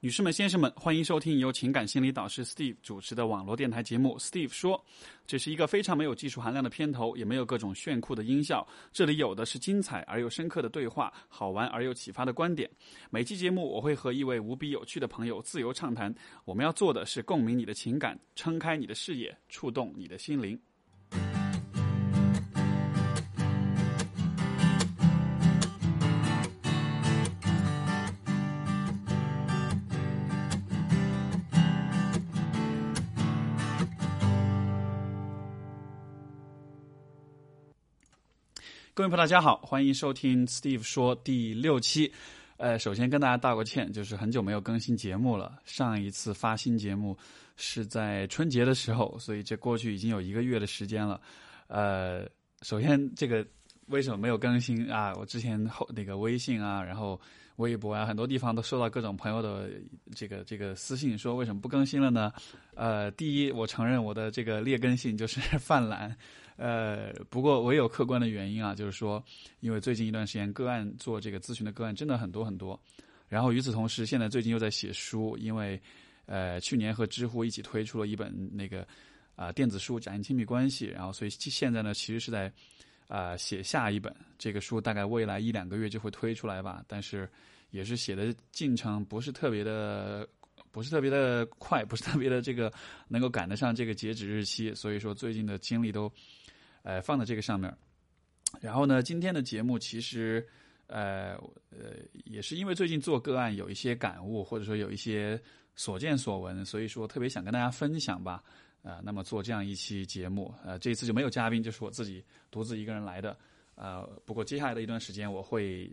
女士们、先生们，欢迎收听由情感心理导师 Steve 主持的网络电台节目《Steve 说》。这是一个非常没有技术含量的片头，也没有各种炫酷的音效。这里有的是精彩而又深刻的对话，好玩而又启发的观点。每期节目，我会和一位无比有趣的朋友自由畅谈。我们要做的是共鸣你的情感，撑开你的视野，触动你的心灵。各位朋友，大家好，欢迎收听 Steve 说第六期。呃，首先跟大家道个歉，就是很久没有更新节目了。上一次发新节目是在春节的时候，所以这过去已经有一个月的时间了。呃，首先这个为什么没有更新啊？我之前后那个微信啊，然后微博啊，很多地方都收到各种朋友的这个这个私信，说为什么不更新了呢？呃，第一，我承认我的这个劣根性就是 犯懒。呃，不过我也有客观的原因啊，就是说，因为最近一段时间个案做这个咨询的个案真的很多很多，然后与此同时，现在最近又在写书，因为呃去年和知乎一起推出了一本那个啊电子书讲亲密关系，然后所以现在呢其实是在啊写下一本这个书，大概未来一两个月就会推出来吧，但是也是写的进程不是特别的。不是特别的快，不是特别的这个能够赶得上这个截止日期，所以说最近的精力都，呃放在这个上面。然后呢，今天的节目其实，呃呃也是因为最近做个案有一些感悟，或者说有一些所见所闻，所以说特别想跟大家分享吧。呃，那么做这样一期节目，呃这一次就没有嘉宾，就是我自己独自一个人来的。呃，不过接下来的一段时间我会。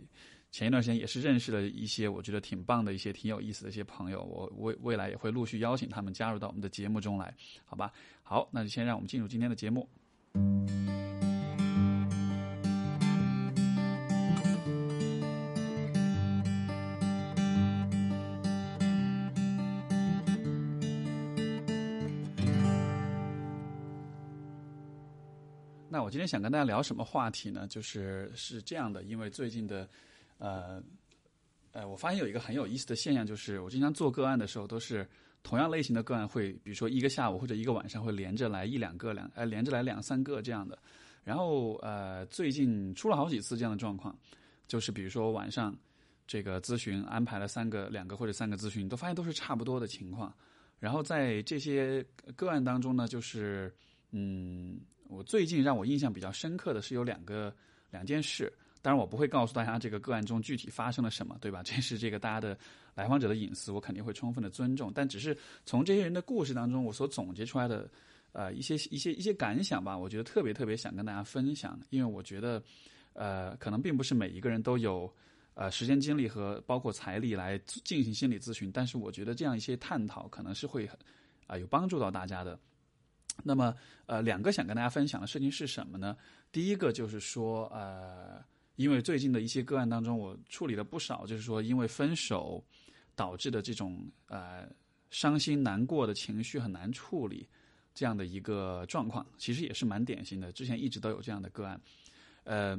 前一段时间也是认识了一些我觉得挺棒的一些挺有意思的一些朋友，我未未来也会陆续邀请他们加入到我们的节目中来，好吧？好，那就先让我们进入今天的节目。那我今天想跟大家聊什么话题呢？就是是这样的，因为最近的。呃，呃，我发现有一个很有意思的现象，就是我经常做个案的时候，都是同样类型的个案会，比如说一个下午或者一个晚上会连着来一两个两，呃，连着来两三个这样的。然后呃，最近出了好几次这样的状况，就是比如说晚上这个咨询安排了三个、两个或者三个咨询，都发现都是差不多的情况。然后在这些个案当中呢，就是嗯，我最近让我印象比较深刻的是有两个两件事。当然，我不会告诉大家这个个案中具体发生了什么，对吧？这是这个大家的来访者的隐私，我肯定会充分的尊重。但只是从这些人的故事当中，我所总结出来的，呃，一些一些一些感想吧，我觉得特别特别想跟大家分享。因为我觉得，呃，可能并不是每一个人都有呃时间精力和包括财力来进行心理咨询，但是我觉得这样一些探讨可能是会啊有帮助到大家的。那么，呃，两个想跟大家分享的事情是什么呢？第一个就是说，呃。因为最近的一些个案当中，我处理了不少，就是说因为分手导致的这种呃伤心难过的情绪很难处理这样的一个状况，其实也是蛮典型的。之前一直都有这样的个案，呃，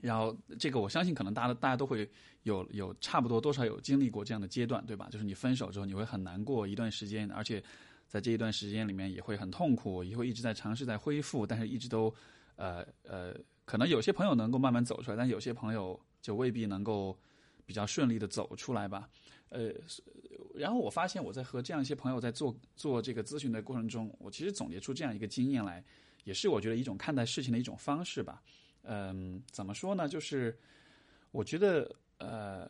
然后这个我相信可能大家大家都会有有差不多多少有经历过这样的阶段，对吧？就是你分手之后你会很难过一段时间，而且在这一段时间里面也会很痛苦，也会一直在尝试在恢复，但是一直都呃呃。可能有些朋友能够慢慢走出来，但有些朋友就未必能够比较顺利的走出来吧。呃，然后我发现我在和这样一些朋友在做做这个咨询的过程中，我其实总结出这样一个经验来，也是我觉得一种看待事情的一种方式吧。嗯，怎么说呢？就是我觉得，呃，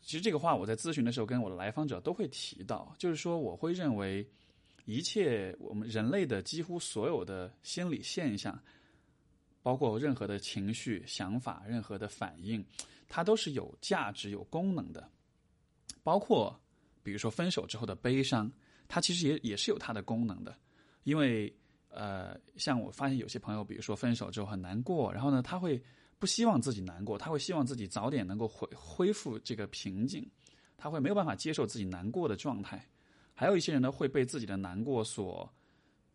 其实这个话我在咨询的时候跟我的来访者都会提到，就是说我会认为一切我们人类的几乎所有的心理现象。包括任何的情绪、想法、任何的反应，它都是有价值、有功能的。包括，比如说分手之后的悲伤，它其实也也是有它的功能的。因为，呃，像我发现有些朋友，比如说分手之后很难过，然后呢，他会不希望自己难过，他会希望自己早点能够恢恢复这个平静，他会没有办法接受自己难过的状态。还有一些人呢，会被自己的难过所。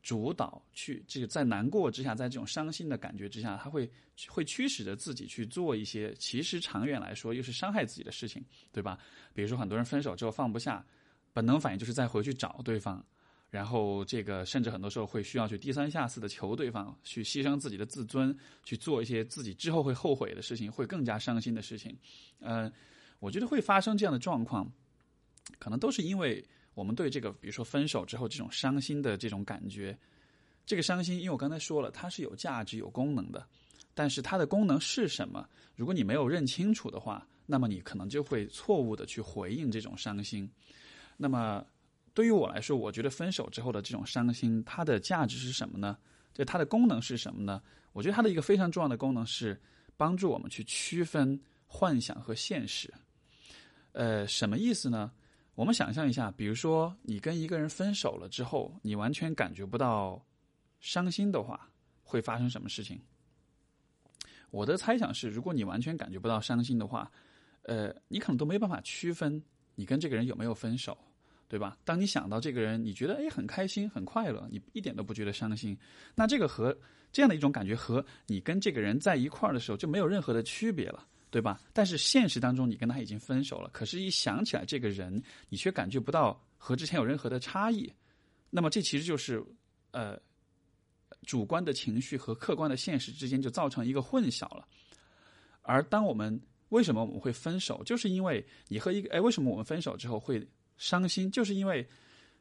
主导去这个在难过之下，在这种伤心的感觉之下，他会会驱使着自己去做一些其实长远来说又是伤害自己的事情，对吧？比如说很多人分手之后放不下，本能反应就是再回去找对方，然后这个甚至很多时候会需要去低三下四的求对方，去牺牲自己的自尊，去做一些自己之后会后悔的事情，会更加伤心的事情。呃，我觉得会发生这样的状况，可能都是因为。我们对这个，比如说分手之后这种伤心的这种感觉，这个伤心，因为我刚才说了，它是有价值、有功能的，但是它的功能是什么？如果你没有认清楚的话，那么你可能就会错误的去回应这种伤心。那么对于我来说，我觉得分手之后的这种伤心，它的价值是什么呢？就它的功能是什么呢？我觉得它的一个非常重要的功能是帮助我们去区分幻想和现实。呃，什么意思呢？我们想象一下，比如说你跟一个人分手了之后，你完全感觉不到伤心的话，会发生什么事情？我的猜想是，如果你完全感觉不到伤心的话，呃，你可能都没办法区分你跟这个人有没有分手，对吧？当你想到这个人，你觉得哎很开心、很快乐，你一点都不觉得伤心，那这个和这样的一种感觉和你跟这个人在一块儿的时候就没有任何的区别了。对吧？但是现实当中，你跟他已经分手了，可是，一想起来这个人，你却感觉不到和之前有任何的差异。那么，这其实就是，呃，主观的情绪和客观的现实之间就造成一个混淆了。而当我们为什么我们会分手，就是因为你和一个，哎，为什么我们分手之后会伤心？就是因为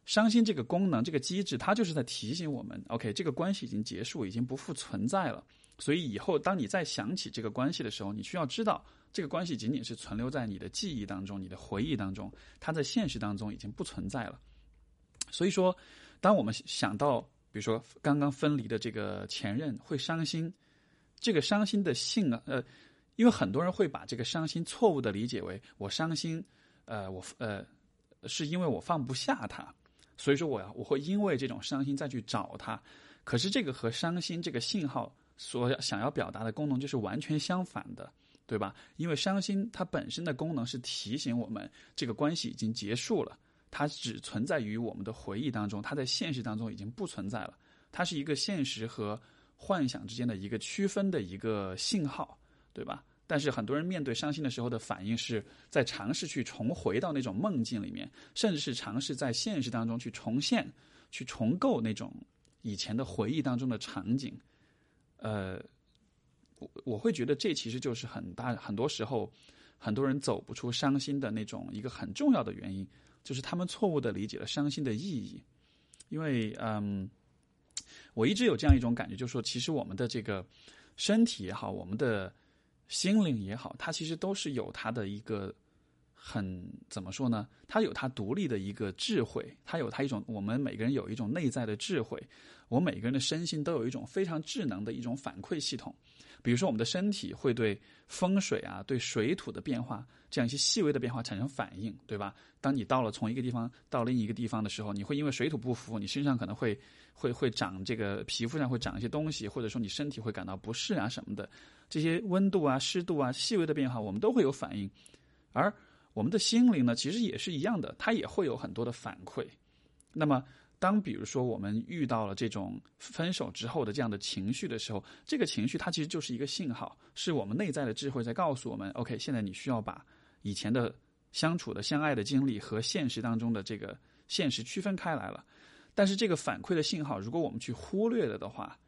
伤心这个功能、这个机制，它就是在提醒我们，OK，这个关系已经结束，已经不复存在了。所以以后，当你再想起这个关系的时候，你需要知道，这个关系仅仅是存留在你的记忆当中、你的回忆当中，它在现实当中已经不存在了。所以说，当我们想到，比如说刚刚分离的这个前任会伤心，这个伤心的性啊，呃，因为很多人会把这个伤心错误的理解为我伤心，呃，我呃，是因为我放不下他，所以说我要我会因为这种伤心再去找他，可是这个和伤心这个信号。所要想要表达的功能就是完全相反的，对吧？因为伤心它本身的功能是提醒我们这个关系已经结束了，它只存在于我们的回忆当中，它在现实当中已经不存在了。它是一个现实和幻想之间的一个区分的一个信号，对吧？但是很多人面对伤心的时候的反应是在尝试去重回到那种梦境里面，甚至是尝试在现实当中去重现、去重构那种以前的回忆当中的场景。呃，我我会觉得这其实就是很大很多时候很多人走不出伤心的那种一个很重要的原因，就是他们错误的理解了伤心的意义。因为嗯，我一直有这样一种感觉，就是说，其实我们的这个身体也好，我们的心灵也好，它其实都是有它的一个很怎么说呢？它有它独立的一个智慧，它有它一种我们每个人有一种内在的智慧。我每个人的身心都有一种非常智能的一种反馈系统，比如说我们的身体会对风水啊、对水土的变化这样一些细微的变化产生反应，对吧？当你到了从一个地方到另一个地方的时候，你会因为水土不服，你身上可能会会会长这个皮肤上会长一些东西，或者说你身体会感到不适啊什么的，这些温度啊、湿度啊、细微的变化，我们都会有反应。而我们的心灵呢，其实也是一样的，它也会有很多的反馈。那么。当比如说我们遇到了这种分手之后的这样的情绪的时候，这个情绪它其实就是一个信号，是我们内在的智慧在告诉我们：OK，现在你需要把以前的相处的相爱的经历和现实当中的这个现实区分开来了。但是这个反馈的信号，如果我们去忽略了的话，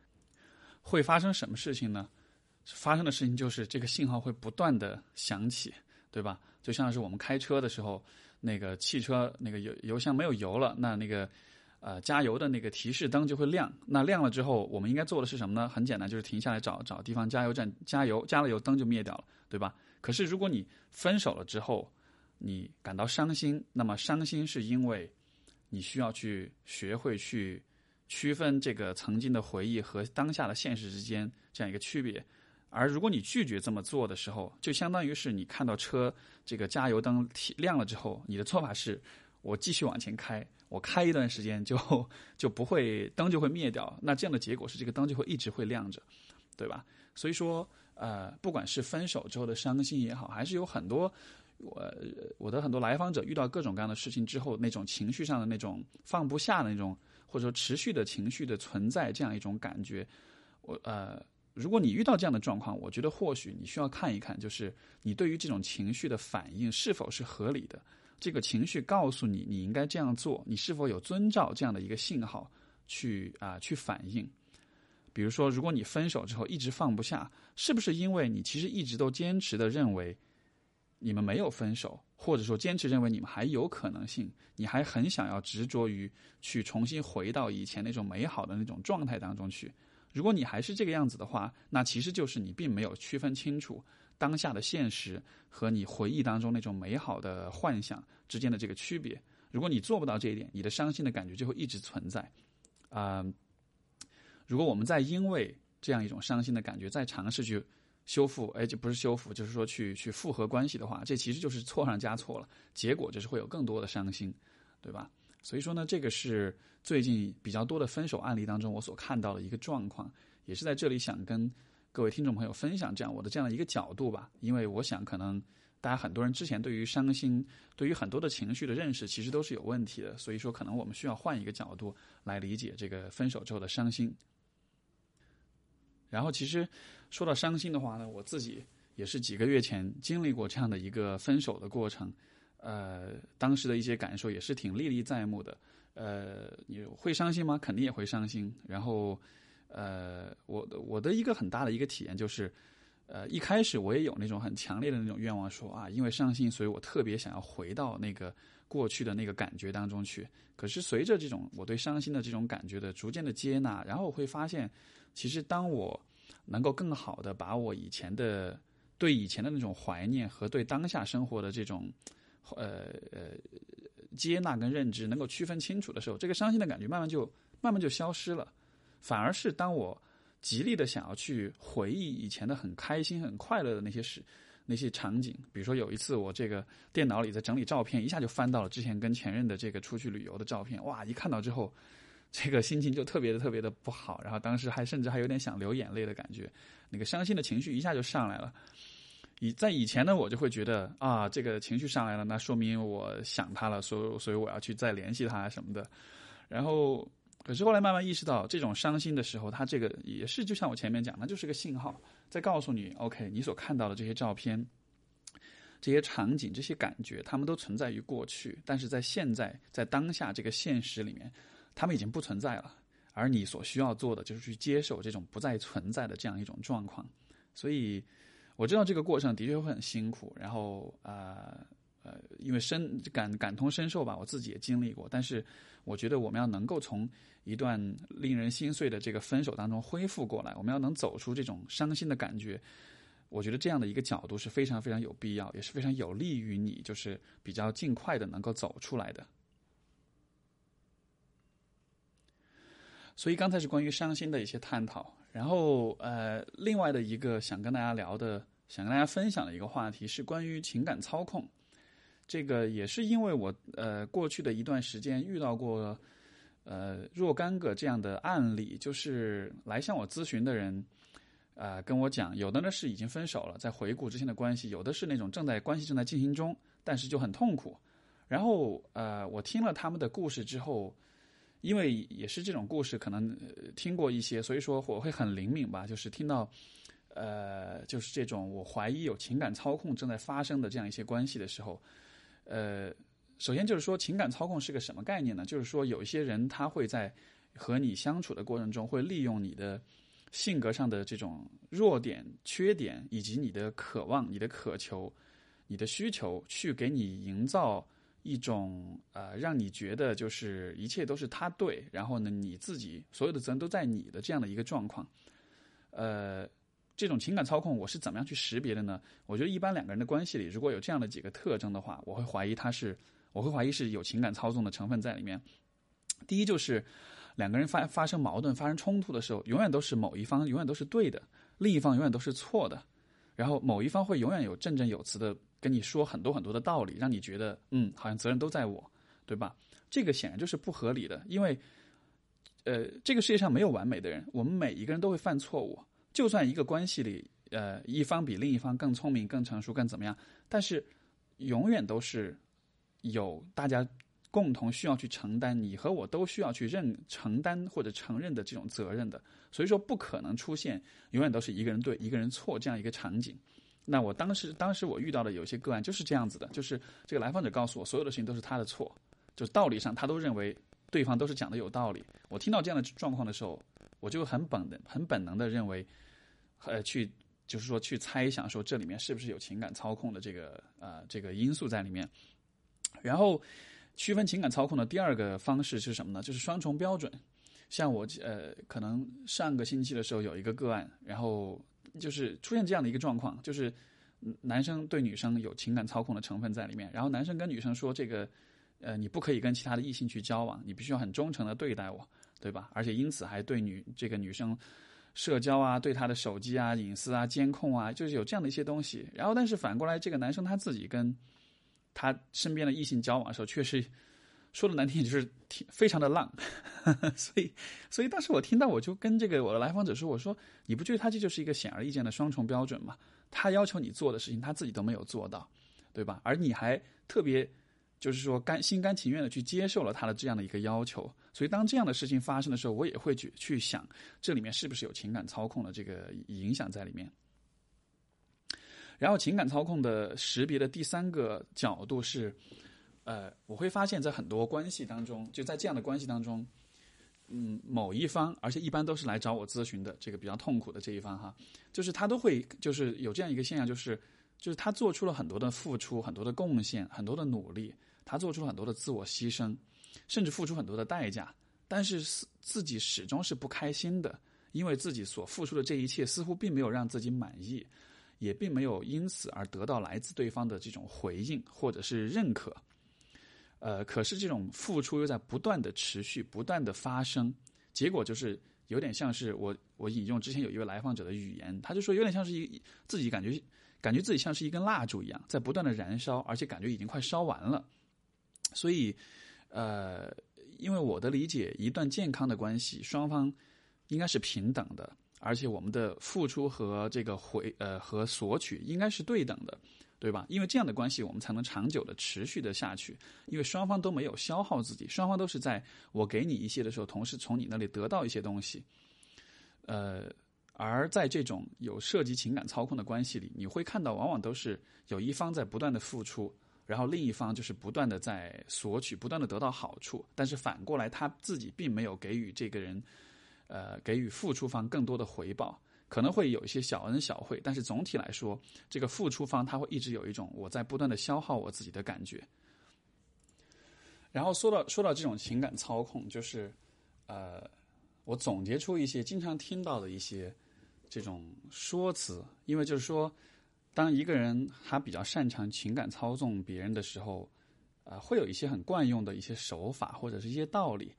会发生什么事情呢？发生的事情就是这个信号会不断的响起，对吧？就像是我们开车的时候，那个汽车那个油油箱没有油了，那那个。呃，加油的那个提示灯就会亮。那亮了之后，我们应该做的是什么呢？很简单，就是停下来找找地方加油站加油。加了油，灯就灭掉了，对吧？可是如果你分手了之后，你感到伤心，那么伤心是因为你需要去学会去区分这个曾经的回忆和当下的现实之间这样一个区别。而如果你拒绝这么做的时候，就相当于是你看到车这个加油灯亮了之后，你的做法是我继续往前开。我开一段时间就就不会灯就会灭掉，那这样的结果是这个灯就会一直会亮着，对吧？所以说，呃，不管是分手之后的伤心也好，还是有很多我我的很多来访者遇到各种各样的事情之后，那种情绪上的那种放不下的那种或者说持续的情绪的存在这样一种感觉，我呃，如果你遇到这样的状况，我觉得或许你需要看一看，就是你对于这种情绪的反应是否是合理的，这个情绪告诉你你应该这样做，你是否有遵照这样的一个信号去啊去反应。比如说，如果你分手之后一直放不下，是不是因为你其实一直都坚持的认为你们没有分手，或者说坚持认为你们还有可能性，你还很想要执着于去重新回到以前那种美好的那种状态当中去？如果你还是这个样子的话，那其实就是你并没有区分清楚当下的现实和你回忆当中那种美好的幻想之间的这个区别。如果你做不到这一点，你的伤心的感觉就会一直存在，啊。如果我们再因为这样一种伤心的感觉，再尝试去修复，哎，就不是修复，就是说去去复合关系的话，这其实就是错上加错了，结果就是会有更多的伤心，对吧？所以说呢，这个是最近比较多的分手案例当中我所看到的一个状况，也是在这里想跟各位听众朋友分享这样我的这样的一个角度吧，因为我想可能大家很多人之前对于伤心，对于很多的情绪的认识其实都是有问题的，所以说可能我们需要换一个角度来理解这个分手之后的伤心。然后其实说到伤心的话呢，我自己也是几个月前经历过这样的一个分手的过程，呃，当时的一些感受也是挺历历在目的。呃，你会伤心吗？肯定也会伤心。然后，呃，我的我的一个很大的一个体验就是，呃，一开始我也有那种很强烈的那种愿望，说啊，因为伤心，所以我特别想要回到那个过去的那个感觉当中去。可是随着这种我对伤心的这种感觉的逐渐的接纳，然后我会发现。其实，当我能够更好的把我以前的对以前的那种怀念和对当下生活的这种呃呃接纳跟认知能够区分清楚的时候，这个伤心的感觉慢慢就慢慢就消失了。反而是当我极力的想要去回忆以前的很开心、很快乐的那些事、那些场景，比如说有一次我这个电脑里在整理照片，一下就翻到了之前跟前任的这个出去旅游的照片，哇！一看到之后。这个心情就特别的特别的不好，然后当时还甚至还有点想流眼泪的感觉，那个伤心的情绪一下就上来了。以在以前呢，我就会觉得啊，这个情绪上来了，那说明我想他了，所以所以我要去再联系他什么的。然后，可是后来慢慢意识到，这种伤心的时候，他这个也是就像我前面讲，那就是个信号，在告诉你，OK，你所看到的这些照片、这些场景、这些感觉，他们都存在于过去，但是在现在，在当下这个现实里面。他们已经不存在了，而你所需要做的就是去接受这种不再存在的这样一种状况。所以我知道这个过程的确会很辛苦，然后呃呃，因为深感感同身受吧，我自己也经历过。但是我觉得我们要能够从一段令人心碎的这个分手当中恢复过来，我们要能走出这种伤心的感觉。我觉得这样的一个角度是非常非常有必要，也是非常有利于你，就是比较尽快的能够走出来的。所以刚才是关于伤心的一些探讨，然后呃，另外的一个想跟大家聊的、想跟大家分享的一个话题是关于情感操控。这个也是因为我呃过去的一段时间遇到过呃若干个这样的案例，就是来向我咨询的人啊跟我讲，有的呢是已经分手了，在回顾之前的关系；有的是那种正在关系正在进行中，但是就很痛苦。然后呃，我听了他们的故事之后。因为也是这种故事，可能听过一些，所以说我会很灵敏吧。就是听到，呃，就是这种我怀疑有情感操控正在发生的这样一些关系的时候，呃，首先就是说情感操控是个什么概念呢？就是说有一些人他会在和你相处的过程中，会利用你的性格上的这种弱点、缺点，以及你的渴望、你的渴求、你的需求，去给你营造。一种呃，让你觉得就是一切都是他对，然后呢，你自己所有的责任都在你的这样的一个状况，呃，这种情感操控我是怎么样去识别的呢？我觉得一般两个人的关系里，如果有这样的几个特征的话，我会怀疑他是，我会怀疑是有情感操纵的成分在里面。第一就是两个人发发生矛盾、发生冲突的时候，永远都是某一方永远都是对的，另一方永远都是错的，然后某一方会永远有振振有词的。跟你说很多很多的道理，让你觉得嗯，好像责任都在我，对吧？这个显然就是不合理的，因为，呃，这个世界上没有完美的人，我们每一个人都会犯错误。就算一个关系里，呃，一方比另一方更聪明、更成熟、更怎么样，但是永远都是有大家共同需要去承担，你和我都需要去认承担或者承认的这种责任的。所以说，不可能出现永远都是一个人对一个人错这样一个场景。那我当时当时我遇到的有些个案就是这样子的，就是这个来访者告诉我，所有的事情都是他的错，就是道理上他都认为对方都是讲的有道理。我听到这样的状况的时候，我就很本能、很本能的认为，呃，去。就是说，去猜想说这里面是不是有情感操控的这个呃这个因素在里面，然后区分情感操控的第二个方式是什么呢？就是双重标准。像我呃，可能上个星期的时候有一个个案，然后就是出现这样的一个状况，就是男生对女生有情感操控的成分在里面，然后男生跟女生说这个呃你不可以跟其他的异性去交往，你必须要很忠诚的对待我，对吧？而且因此还对女这个女生。社交啊，对他的手机啊、隐私啊、监控啊，就是有这样的一些东西。然后，但是反过来，这个男生他自己跟他身边的异性交往的时候，确实说的难听，就是挺非常的浪。所以，所以当时我听到，我就跟这个我的来访者说：“我说，你不觉得他这就是一个显而易见的双重标准吗？他要求你做的事情，他自己都没有做到，对吧？而你还特别。”就是说，甘心甘情愿的去接受了他的这样的一个要求，所以当这样的事情发生的时候，我也会去去想，这里面是不是有情感操控的这个影响在里面。然后，情感操控的识别的第三个角度是，呃，我会发现，在很多关系当中，就在这样的关系当中，嗯，某一方，而且一般都是来找我咨询的这个比较痛苦的这一方哈，就是他都会就是有这样一个现象，就是就是他做出了很多的付出，很多的贡献，很多的努力。他做出了很多的自我牺牲，甚至付出很多的代价，但是自己始终是不开心的，因为自己所付出的这一切似乎并没有让自己满意，也并没有因此而得到来自对方的这种回应或者是认可。呃，可是这种付出又在不断的持续、不断的发生，结果就是有点像是我我引用之前有一位来访者的语言，他就说有点像是一自己感觉感觉自己像是一根蜡烛一样，在不断的燃烧，而且感觉已经快烧完了。所以，呃，因为我的理解，一段健康的关系，双方应该是平等的，而且我们的付出和这个回呃和索取应该是对等的，对吧？因为这样的关系，我们才能长久的持续的下去。因为双方都没有消耗自己，双方都是在我给你一些的时候，同时从你那里得到一些东西。呃，而在这种有涉及情感操控的关系里，你会看到，往往都是有一方在不断的付出。然后另一方就是不断的在索取，不断的得到好处，但是反过来他自己并没有给予这个人，呃，给予付出方更多的回报，可能会有一些小恩小惠，但是总体来说，这个付出方他会一直有一种我在不断的消耗我自己的感觉。然后说到说到这种情感操控，就是呃，我总结出一些经常听到的一些这种说辞，因为就是说。当一个人他比较擅长情感操纵别人的时候，呃，会有一些很惯用的一些手法或者是一些道理。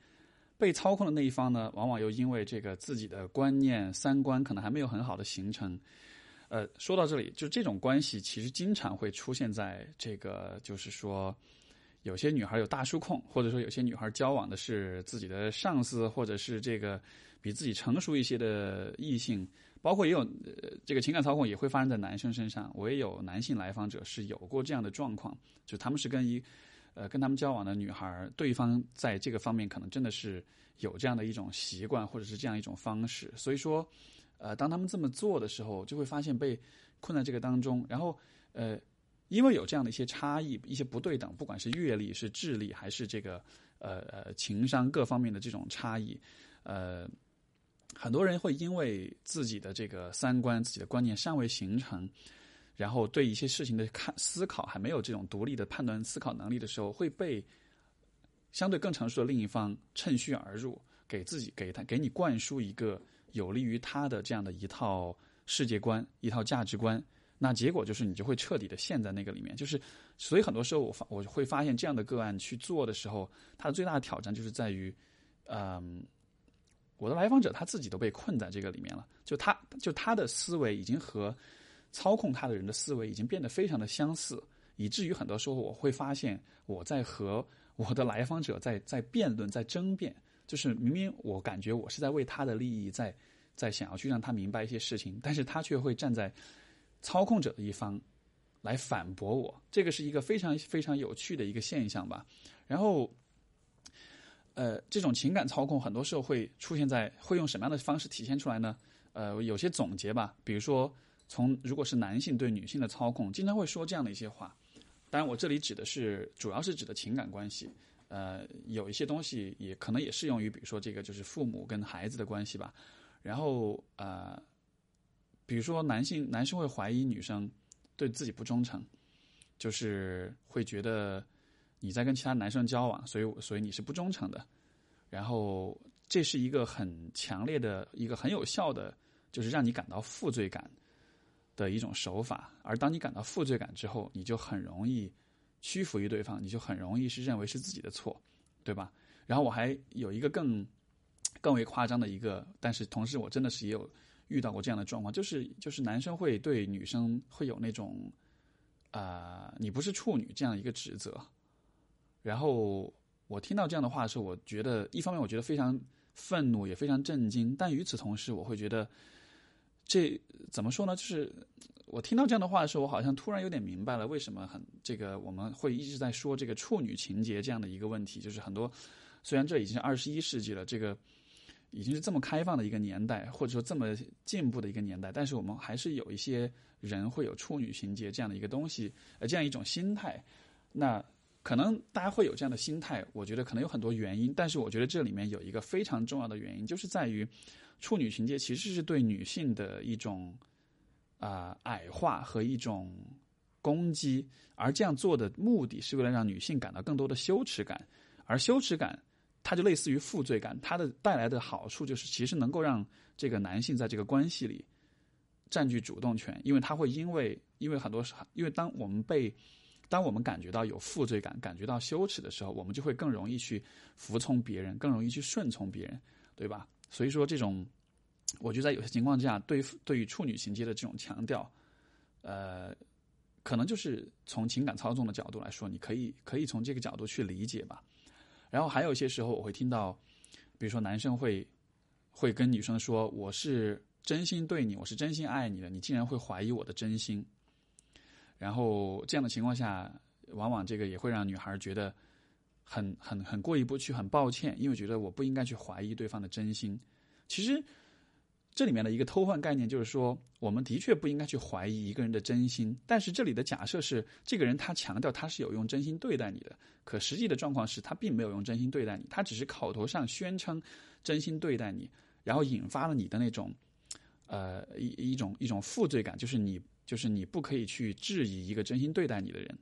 被操控的那一方呢，往往又因为这个自己的观念、三观可能还没有很好的形成。呃，说到这里，就这种关系其实经常会出现在这个，就是说，有些女孩有大叔控，或者说有些女孩交往的是自己的上司，或者是这个比自己成熟一些的异性。包括也有呃，这个情感操控也会发生在男生身上。我也有男性来访者是有过这样的状况，就他们是跟一呃跟他们交往的女孩，对方在这个方面可能真的是有这样的一种习惯，或者是这样一种方式。所以说，呃，当他们这么做的时候，就会发现被困在这个当中。然后，呃，因为有这样的一些差异、一些不对等，不管是阅历、是智力，还是这个呃呃情商各方面的这种差异，呃。很多人会因为自己的这个三观、自己的观念尚未形成，然后对一些事情的看思考还没有这种独立的判断思考能力的时候，会被相对更成熟的另一方趁虚而入，给自己给他给你灌输一个有利于他的这样的一套世界观、一套价值观。那结果就是你就会彻底的陷在那个里面。就是所以很多时候我发我会发现这样的个案去做的时候，它的最大的挑战就是在于，嗯。我的来访者他自己都被困在这个里面了，就他就他的思维已经和操控他的人的思维已经变得非常的相似，以至于很多时候我会发现我在和我的来访者在在辩论，在争辩，就是明明我感觉我是在为他的利益在在想要去让他明白一些事情，但是他却会站在操控者的一方来反驳我，这个是一个非常非常有趣的一个现象吧。然后呃，这种情感操控很多时候会出现在会用什么样的方式体现出来呢？呃，有些总结吧，比如说从如果是男性对女性的操控，经常会说这样的一些话。当然，我这里指的是主要是指的情感关系。呃，有一些东西也可能也适用于，比如说这个就是父母跟孩子的关系吧。然后呃，比如说男性男生会怀疑女生对自己不忠诚，就是会觉得你在跟其他男生交往，所以所以你是不忠诚的。然后这是一个很强烈的一个很有效的，就是让你感到负罪感的一种手法。而当你感到负罪感之后，你就很容易。屈服于对方，你就很容易是认为是自己的错，对吧？然后我还有一个更更为夸张的一个，但是同时我真的是也有遇到过这样的状况，就是就是男生会对女生会有那种啊你不是处女这样一个指责。然后我听到这样的话的时候，我觉得一方面我觉得非常愤怒，也非常震惊，但与此同时，我会觉得这怎么说呢？就是。我听到这样的话的时候，我好像突然有点明白了为什么很这个我们会一直在说这个处女情节这样的一个问题。就是很多虽然这已经是二十一世纪了，这个已经是这么开放的一个年代，或者说这么进步的一个年代，但是我们还是有一些人会有处女情节这样的一个东西，呃，这样一种心态。那可能大家会有这样的心态，我觉得可能有很多原因，但是我觉得这里面有一个非常重要的原因，就是在于处女情节其实是对女性的一种。啊，矮化和一种攻击，而这样做的目的是为了让女性感到更多的羞耻感，而羞耻感，它就类似于负罪感，它的带来的好处就是，其实能够让这个男性在这个关系里占据主动权，因为他会因为因为很多时，因为当我们被当我们感觉到有负罪感、感觉到羞耻的时候，我们就会更容易去服从别人，更容易去顺从别人，对吧？所以说这种。我觉得在有些情况下，对对于处女情节的这种强调，呃，可能就是从情感操纵的角度来说，你可以可以从这个角度去理解吧。然后还有一些时候，我会听到，比如说男生会会跟女生说：“我是真心对你，我是真心爱你的，你竟然会怀疑我的真心。”然后这样的情况下，往往这个也会让女孩觉得很很很过意不去，很抱歉，因为觉得我不应该去怀疑对方的真心。其实。这里面的一个偷换概念就是说，我们的确不应该去怀疑一个人的真心，但是这里的假设是，这个人他强调他是有用真心对待你的，可实际的状况是他并没有用真心对待你，他只是口头上宣称真心对待你，然后引发了你的那种，呃一一种一种负罪感，就是你就是你不可以去质疑一个真心对待你的人。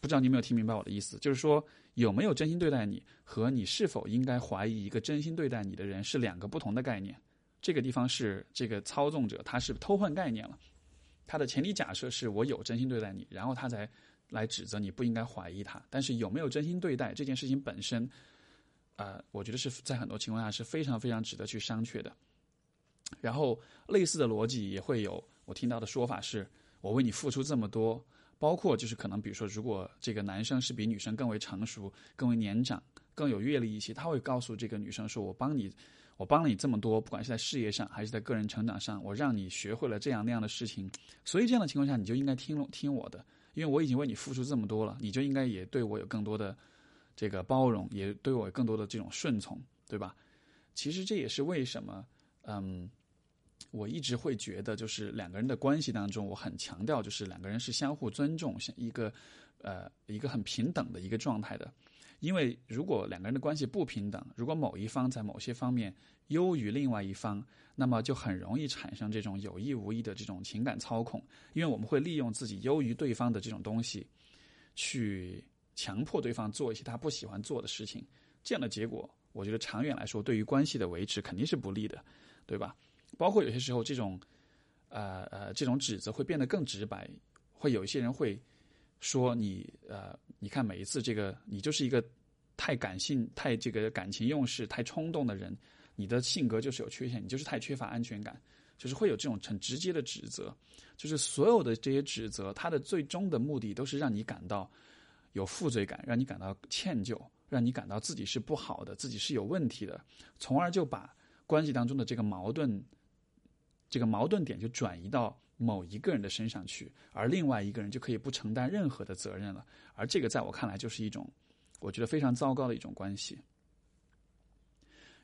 不知道你有没有听明白我的意思？就是说，有没有真心对待你和你是否应该怀疑一个真心对待你的人是两个不同的概念。这个地方是这个操纵者，他是偷换概念了。他的前提假设是我有真心对待你，然后他才来指责你不应该怀疑他。但是有没有真心对待这件事情本身，呃，我觉得是在很多情况下是非常非常值得去商榷的。然后类似的逻辑也会有，我听到的说法是：我为你付出这么多，包括就是可能比如说，如果这个男生是比女生更为成熟、更为年长、更有阅历一些，他会告诉这个女生说：“我帮你。”我帮了你这么多，不管是在事业上还是在个人成长上，我让你学会了这样那样的事情，所以这样的情况下，你就应该听听我的，因为我已经为你付出这么多了，你就应该也对我有更多的这个包容，也对我有更多的这种顺从，对吧？其实这也是为什么，嗯，我一直会觉得，就是两个人的关系当中，我很强调，就是两个人是相互尊重，像一个呃一个很平等的一个状态的。因为如果两个人的关系不平等，如果某一方在某些方面优于另外一方，那么就很容易产生这种有意无意的这种情感操控。因为我们会利用自己优于对方的这种东西，去强迫对方做一些他不喜欢做的事情。这样的结果，我觉得长远来说对于关系的维持肯定是不利的，对吧？包括有些时候这种，呃呃，这种指责会变得更直白，会有一些人会。说你呃，你看每一次这个，你就是一个太感性、太这个感情用事、太冲动的人，你的性格就是有缺陷，你就是太缺乏安全感，就是会有这种很直接的指责，就是所有的这些指责，它的最终的目的都是让你感到有负罪感，让你感到歉疚，让你感到自己是不好的，自己是有问题的，从而就把关系当中的这个矛盾，这个矛盾点就转移到。某一个人的身上去，而另外一个人就可以不承担任何的责任了。而这个在我看来就是一种，我觉得非常糟糕的一种关系。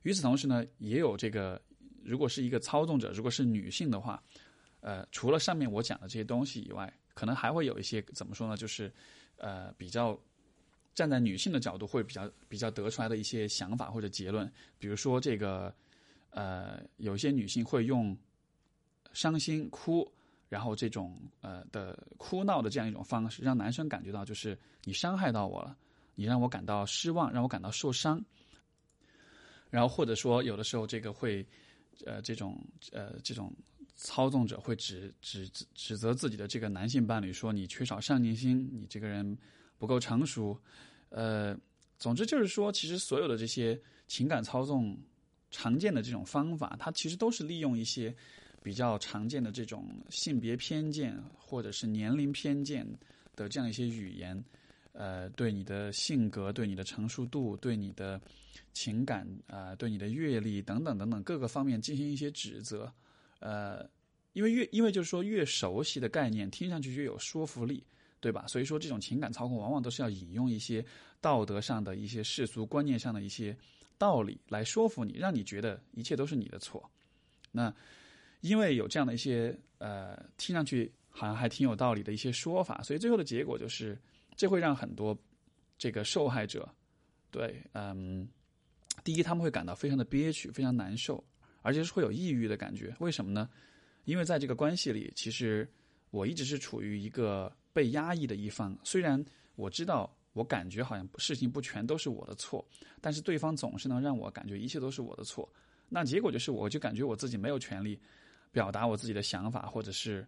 与此同时呢，也有这个，如果是一个操纵者，如果是女性的话，呃，除了上面我讲的这些东西以外，可能还会有一些怎么说呢？就是呃，比较站在女性的角度会比较比较得出来的一些想法或者结论，比如说这个呃，有些女性会用伤心哭，然后这种呃的哭闹的这样一种方式，让男生感觉到就是你伤害到我了，你让我感到失望，让我感到受伤。然后或者说有的时候这个会，呃，这种呃这种操纵者会指指指责自己的这个男性伴侣说你缺少上进心，你这个人不够成熟，呃，总之就是说，其实所有的这些情感操纵常见的这种方法，它其实都是利用一些比较常见的这种性别偏见或者是年龄偏见的这样一些语言，呃，对你的性格、对你的成熟度、对你的。情感啊，对你的阅历等等等等各个方面进行一些指责，呃，因为越因为就是说越熟悉的概念，听上去越有说服力，对吧？所以说这种情感操控往往都是要引用一些道德上的一些世俗观念上的一些道理来说服你，让你觉得一切都是你的错。那因为有这样的一些呃听上去好像还挺有道理的一些说法，所以最后的结果就是这会让很多这个受害者对嗯。第一，他们会感到非常的憋屈，非常难受，而且是会有抑郁的感觉。为什么呢？因为在这个关系里，其实我一直是处于一个被压抑的一方。虽然我知道，我感觉好像事情不全都是我的错，但是对方总是能让我感觉一切都是我的错。那结果就是，我就感觉我自己没有权利表达我自己的想法，或者是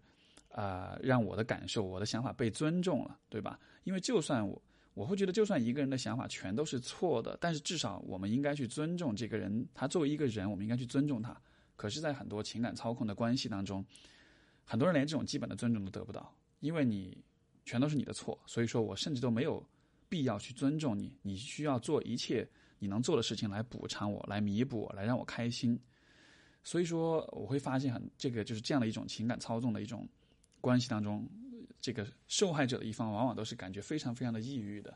啊，让我的感受、我的想法被尊重了，对吧？因为就算我。我会觉得，就算一个人的想法全都是错的，但是至少我们应该去尊重这个人。他作为一个人，我们应该去尊重他。可是，在很多情感操控的关系当中，很多人连这种基本的尊重都得不到，因为你全都是你的错。所以说我甚至都没有必要去尊重你。你需要做一切你能做的事情来补偿我，来弥补我，来让我开心。所以说，我会发现很这个就是这样的一种情感操纵的一种关系当中。这个受害者的一方往往都是感觉非常非常的抑郁的。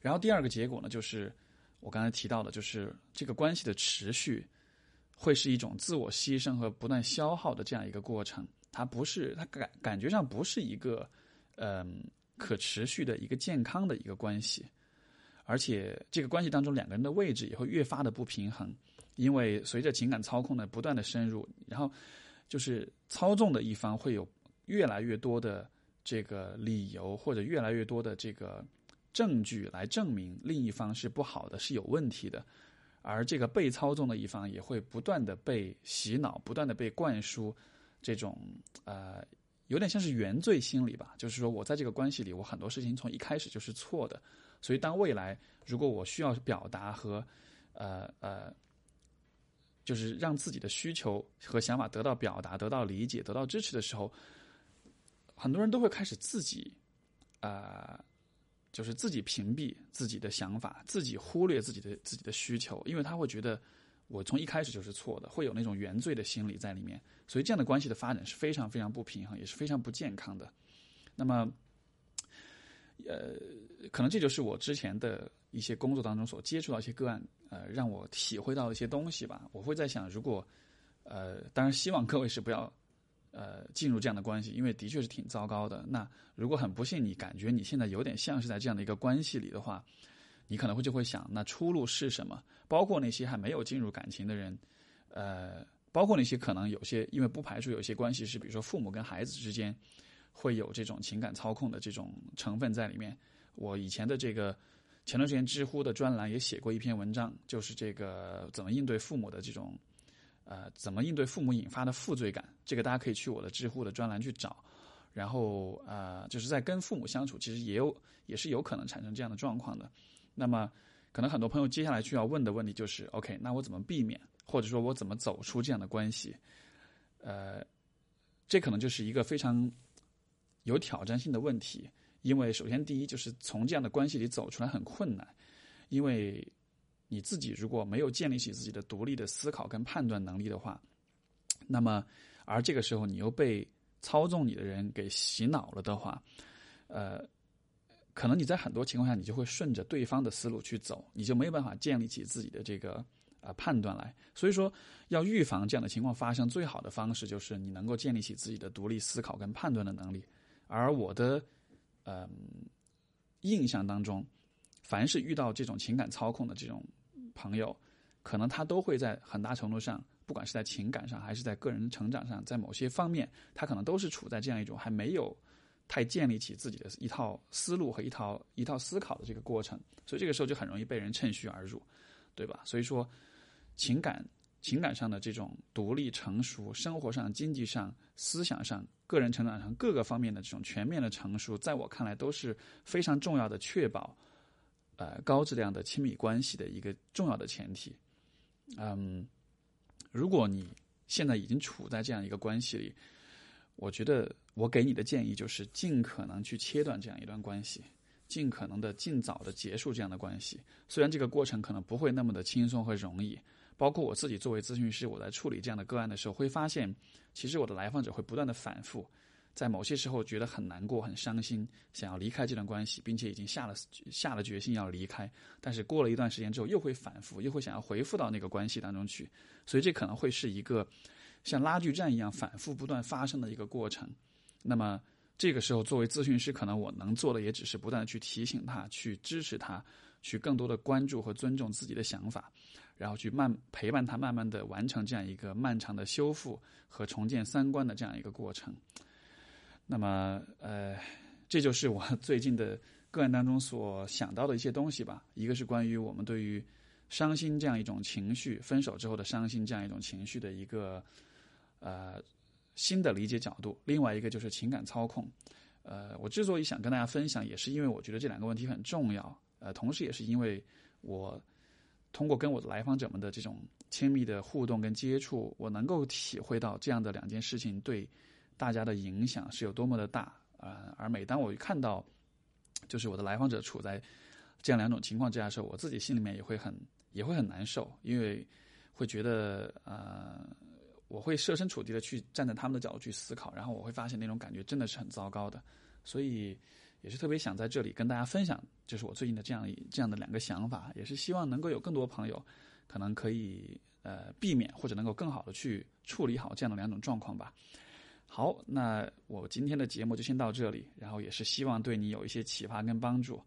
然后第二个结果呢，就是我刚才提到的，就是这个关系的持续会是一种自我牺牲和不断消耗的这样一个过程。它不是，它感感觉上不是一个嗯可持续的一个健康的一个关系。而且这个关系当中两个人的位置也会越发的不平衡，因为随着情感操控的不断的深入，然后就是操纵的一方会有。越来越多的这个理由，或者越来越多的这个证据来证明另一方是不好的，是有问题的，而这个被操纵的一方也会不断的被洗脑，不断的被灌输这种呃，有点像是原罪心理吧，就是说我在这个关系里，我很多事情从一开始就是错的，所以当未来如果我需要表达和呃呃。就是让自己的需求和想法得到表达、得到理解、得到支持的时候。很多人都会开始自己，呃，就是自己屏蔽自己的想法，自己忽略自己的自己的需求，因为他会觉得我从一开始就是错的，会有那种原罪的心理在里面，所以这样的关系的发展是非常非常不平衡，也是非常不健康的。那么，呃，可能这就是我之前的一些工作当中所接触到一些个案，呃，让我体会到一些东西吧。我会在想，如果，呃，当然希望各位是不要。呃，进入这样的关系，因为的确是挺糟糕的。那如果很不幸，你感觉你现在有点像是在这样的一个关系里的话，你可能会就会想，那出路是什么？包括那些还没有进入感情的人，呃，包括那些可能有些，因为不排除有些关系是，比如说父母跟孩子之间会有这种情感操控的这种成分在里面。我以前的这个前段时间知乎的专栏也写过一篇文章，就是这个怎么应对父母的这种。呃，怎么应对父母引发的负罪感？这个大家可以去我的知乎的专栏去找。然后呃，就是在跟父母相处，其实也有也是有可能产生这样的状况的。那么，可能很多朋友接下来需要问的问题就是：OK，那我怎么避免，或者说我怎么走出这样的关系？呃，这可能就是一个非常有挑战性的问题，因为首先第一就是从这样的关系里走出来很困难，因为。你自己如果没有建立起自己的独立的思考跟判断能力的话，那么而这个时候你又被操纵你的人给洗脑了的话，呃，可能你在很多情况下，你就会顺着对方的思路去走，你就没有办法建立起自己的这个呃判断来。所以说，要预防这样的情况发生，最好的方式就是你能够建立起自己的独立思考跟判断的能力。而我的嗯印象当中，凡是遇到这种情感操控的这种朋友，可能他都会在很大程度上，不管是在情感上还是在个人成长上，在某些方面，他可能都是处在这样一种还没有。太建立起自己的一套思路和一套一套思考的这个过程，所以这个时候就很容易被人趁虚而入，对吧？所以说，情感情感上的这种独立成熟，生活上、经济上、思想上、个人成长上各个方面的这种全面的成熟，在我看来都是非常重要的，确保呃高质量的亲密关系的一个重要的前提。嗯，如果你现在已经处在这样一个关系里，我觉得。我给你的建议就是，尽可能去切断这样一段关系，尽可能的尽早的结束这样的关系。虽然这个过程可能不会那么的轻松和容易，包括我自己作为咨询师，我在处理这样的个案的时候，会发现，其实我的来访者会不断的反复，在某些时候觉得很难过、很伤心，想要离开这段关系，并且已经下了下了决心要离开，但是过了一段时间之后，又会反复，又会想要回复到那个关系当中去，所以这可能会是一个像拉锯战一样反复不断发生的一个过程。那么这个时候，作为咨询师，可能我能做的也只是不断的去提醒他，去支持他，去更多的关注和尊重自己的想法，然后去慢陪伴他，慢慢的完成这样一个漫长的修复和重建三观的这样一个过程。那么，呃，这就是我 最近的个案当中所想到的一些东西吧。一个是关于我们对于伤心这样一种情绪，分手之后的伤心这样一种情绪的一个呃。新的理解角度，另外一个就是情感操控。呃，我之所以想跟大家分享，也是因为我觉得这两个问题很重要。呃，同时也是因为我通过跟我的来访者们的这种亲密的互动跟接触，我能够体会到这样的两件事情对大家的影响是有多么的大。呃，而每当我一看到就是我的来访者处在这样两种情况之下的时候，我自己心里面也会很也会很难受，因为会觉得呃。我会设身处地的去站在他们的角度去思考，然后我会发现那种感觉真的是很糟糕的，所以也是特别想在这里跟大家分享，就是我最近的这样一这样的两个想法，也是希望能够有更多朋友可能可以呃避免或者能够更好的去处理好这样的两种状况吧。好，那我今天的节目就先到这里，然后也是希望对你有一些启发跟帮助。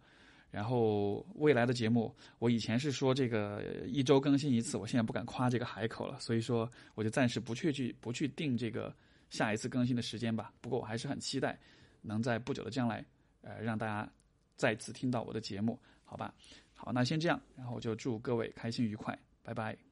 然后未来的节目，我以前是说这个一周更新一次，我现在不敢夸这个海口了，所以说我就暂时不去去不去定这个下一次更新的时间吧。不过我还是很期待能在不久的将来，呃，让大家再次听到我的节目，好吧？好，那先这样，然后就祝各位开心愉快，拜拜。